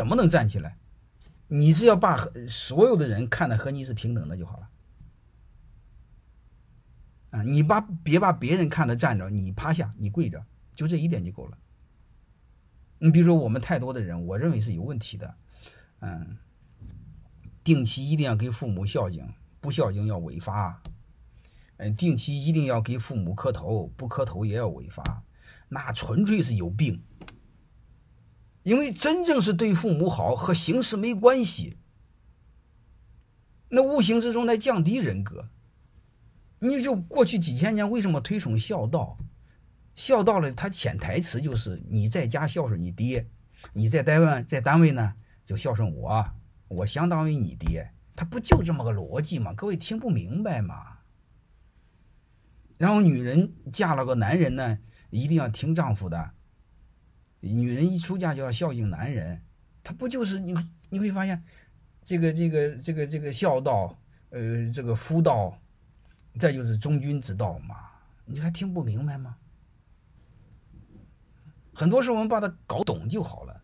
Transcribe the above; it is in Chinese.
怎么能站起来？你只要把所有的人看的和你是平等的就好了。啊，你把别把别人看的站着，你趴下，你跪着，就这一点就够了。你比如说我们太多的人，我认为是有问题的。嗯，定期一定要给父母孝敬，不孝敬要违法。嗯，定期一定要给父母磕头，不磕头也要违法。那纯粹是有病。因为真正是对父母好和形式没关系，那无形之中在降低人格。你就过去几千年为什么推崇孝道？孝道了，它潜台词就是你在家孝顺你爹，你在单位在单位呢就孝顺我，我相当于你爹，他不就这么个逻辑吗？各位听不明白吗？然后女人嫁了个男人呢，一定要听丈夫的。女人一出嫁就要孝敬男人，她不就是你？你会发现，这个这个这个这个孝道，呃，这个夫道，再就是忠君之道嘛？你还听不明白吗？很多事我们把它搞懂就好了。